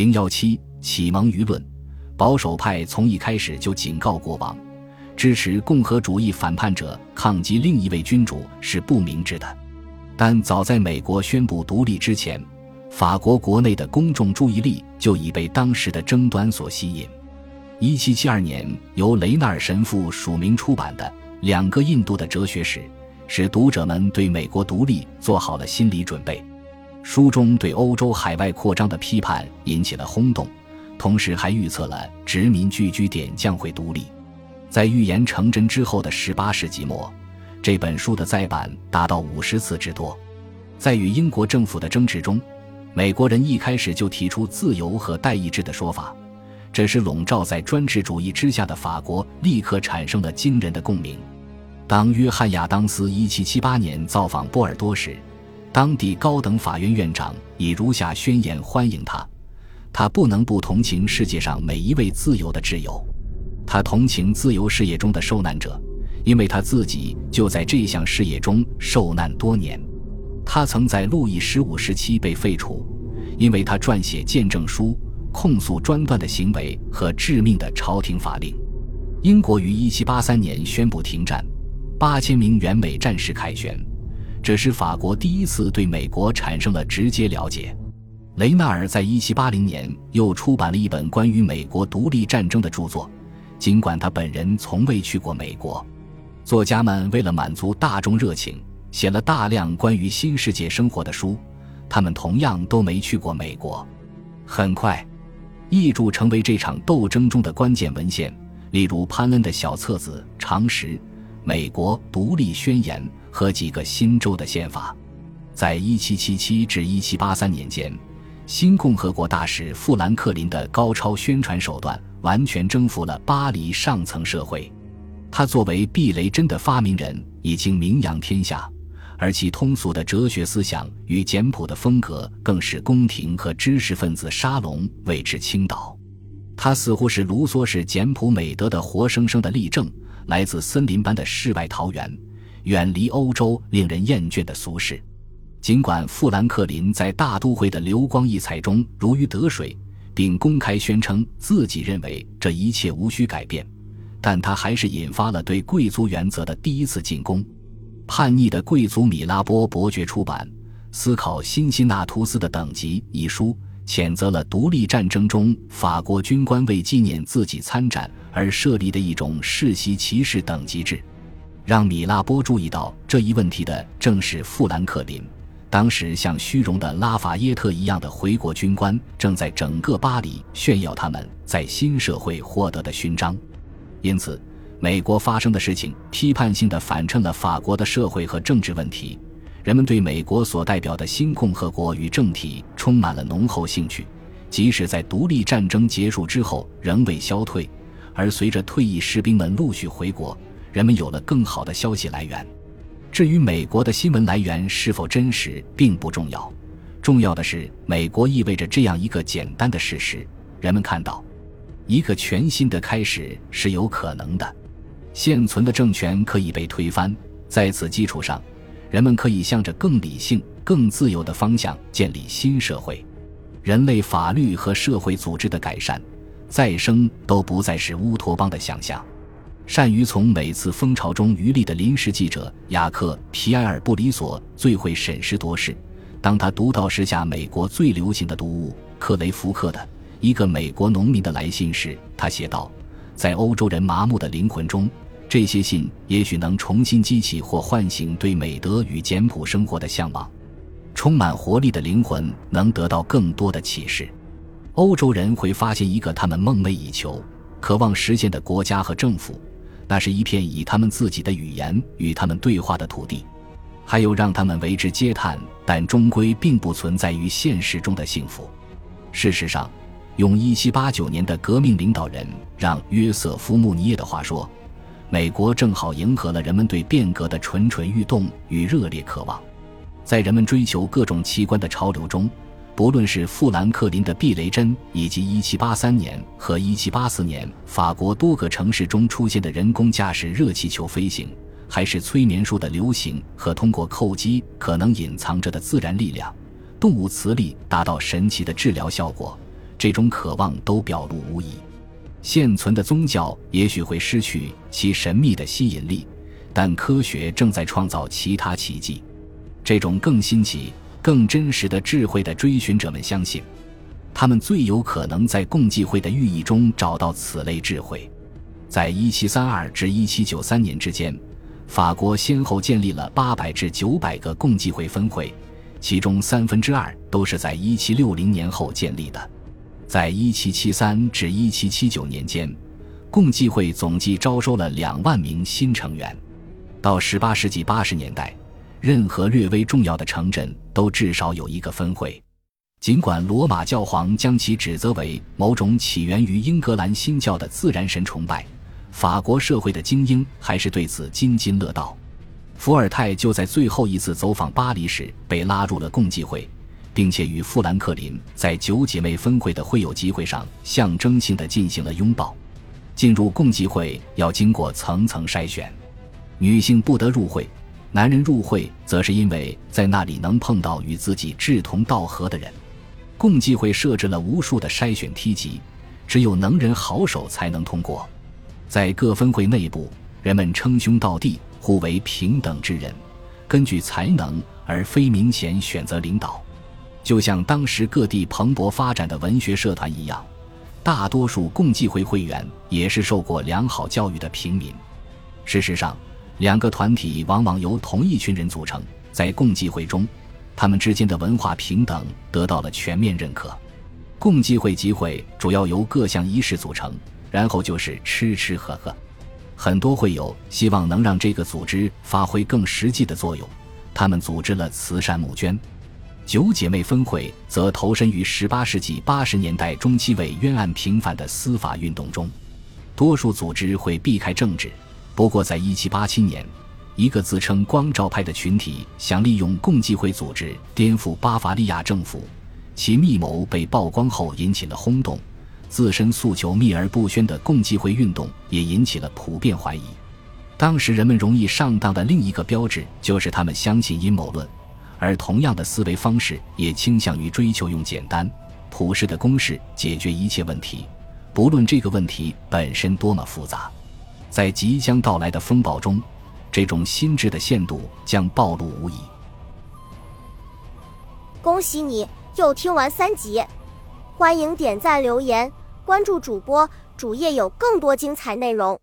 零幺七启蒙舆论，保守派从一开始就警告国王，支持共和主义反叛者抗击另一位君主是不明智的。但早在美国宣布独立之前，法国国内的公众注意力就已被当时的争端所吸引。一七七二年，由雷纳尔神父署名出版的《两个印度的哲学史》，使读者们对美国独立做好了心理准备。书中对欧洲海外扩张的批判引起了轰动，同时还预测了殖民聚居点将会独立。在预言成真之后的十八世纪末，这本书的再版达到五十次之多。在与英国政府的争执中，美国人一开始就提出自由和代议制的说法，这是笼罩在专制主义之下的法国立刻产生了惊人的共鸣。当约翰亚当斯一七七八年造访波尔多时，当地高等法院院长以如下宣言欢迎他：他不能不同情世界上每一位自由的挚友，他同情自由事业中的受难者，因为他自己就在这项事业中受难多年。他曾在路易十五时期被废除，因为他撰写见证书控诉专断的行为和致命的朝廷法令。英国于1783年宣布停战，八千名援美战士凯旋。这是法国第一次对美国产生了直接了解。雷纳尔在1780年又出版了一本关于美国独立战争的著作，尽管他本人从未去过美国。作家们为了满足大众热情，写了大量关于新世界生活的书，他们同样都没去过美国。很快，译著成为这场斗争中的关键文献，例如潘恩的小册子《常识》《美国独立宣言》。和几个新州的宪法，在1777至1783年间，新共和国大使富兰克林的高超宣传手段完全征服了巴黎上层社会。他作为避雷针的发明人，已经名扬天下，而其通俗的哲学思想与简朴的风格，更是宫廷和知识分子沙龙为之倾倒。他似乎是卢梭式简朴美德的活生生的例证，来自森林般的世外桃源。远离欧洲令人厌倦的俗世，尽管富兰克林在大都会的流光溢彩中如鱼得水，并公开宣称自己认为这一切无需改变，但他还是引发了对贵族原则的第一次进攻。叛逆的贵族米拉波伯爵出版《思考辛辛那图斯的等级》一书，谴责了独立战争中法国军官为纪念自己参战而设立的一种世袭骑士等级制。让米拉波注意到这一问题的正是富兰克林。当时，像虚荣的拉法耶特一样的回国军官，正在整个巴黎炫耀他们在新社会获得的勋章。因此，美国发生的事情批判性的反衬了法国的社会和政治问题。人们对美国所代表的新共和国与政体充满了浓厚兴趣，即使在独立战争结束之后仍未消退。而随着退役士兵们陆续回国。人们有了更好的消息来源。至于美国的新闻来源是否真实，并不重要。重要的是，美国意味着这样一个简单的事实：人们看到，一个全新的开始是有可能的。现存的政权可以被推翻，在此基础上，人们可以向着更理性、更自由的方向建立新社会。人类法律和社会组织的改善、再生都不再是乌托邦的想象。善于从每次风潮中渔利的临时记者雅克·皮埃尔·布里索最会审时度势。当他读到时下美国最流行的读物克雷福克的《一个美国农民的来信》时，他写道：“在欧洲人麻木的灵魂中，这些信也许能重新激起或唤醒对美德与简朴生活的向往。充满活力的灵魂能得到更多的启示。欧洲人会发现一个他们梦寐以求、渴望实现的国家和政府。”那是一片以他们自己的语言与他们对话的土地，还有让他们为之嗟叹，但终归并不存在于现实中的幸福。事实上，用1789年的革命领导人让约瑟夫·穆尼耶的话说，美国正好迎合了人们对变革的蠢蠢欲动与热烈渴望，在人们追求各种奇观的潮流中。不论是富兰克林的避雷针，以及1783年和1784年法国多个城市中出现的人工驾驶热气球飞行，还是催眠术的流行和通过叩击可能隐藏着的自然力量、动物磁力达到神奇的治疗效果，这种渴望都表露无遗。现存的宗教也许会失去其神秘的吸引力，但科学正在创造其他奇迹。这种更新奇、更真实的智慧的追寻者们相信，他们最有可能在共济会的寓意中找到此类智慧。在一七三二至一七九三年之间，法国先后建立了八百至九百个共济会分会，其中三分之二都是在一七六零年后建立的。在一七七三至一七七九年间，共济会总计招收了两万名新成员。到十八世纪八十年代，任何略微重要的城镇都至少有一个分会。尽管罗马教皇将其指责为某种起源于英格兰新教的自然神崇拜，法国社会的精英还是对此津津乐道。伏尔泰就在最后一次走访巴黎时被拉入了共济会。并且与富兰克林在九姐妹分会的会友集会上象征性的进行了拥抱。进入共济会要经过层层筛选，女性不得入会，男人入会则是因为在那里能碰到与自己志同道合的人。共济会设置了无数的筛选梯级，只有能人好手才能通过。在各分会内部，人们称兄道弟，互为平等之人，根据才能而非明显选择领导。就像当时各地蓬勃发展的文学社团一样，大多数共济会会员也是受过良好教育的平民。事实上，两个团体往往由同一群人组成，在共济会中，他们之间的文化平等得到了全面认可。共济会集会主要由各项仪式组成，然后就是吃吃喝喝。很多会友希望能让这个组织发挥更实际的作用，他们组织了慈善募捐。九姐妹分会则投身于18世纪80年代中期为冤案平反的司法运动中。多数组织会避开政治，不过在1787年，一个自称光照派的群体想利用共济会组织颠覆巴伐利亚政府，其密谋被曝光后引起了轰动。自身诉求秘而不宣的共济会运动也引起了普遍怀疑。当时人们容易上当的另一个标志就是他们相信阴谋论。而同样的思维方式也倾向于追求用简单、朴实的公式解决一切问题，不论这个问题本身多么复杂。在即将到来的风暴中，这种心智的限度将暴露无遗。恭喜你又听完三集，欢迎点赞、留言、关注主播，主页有更多精彩内容。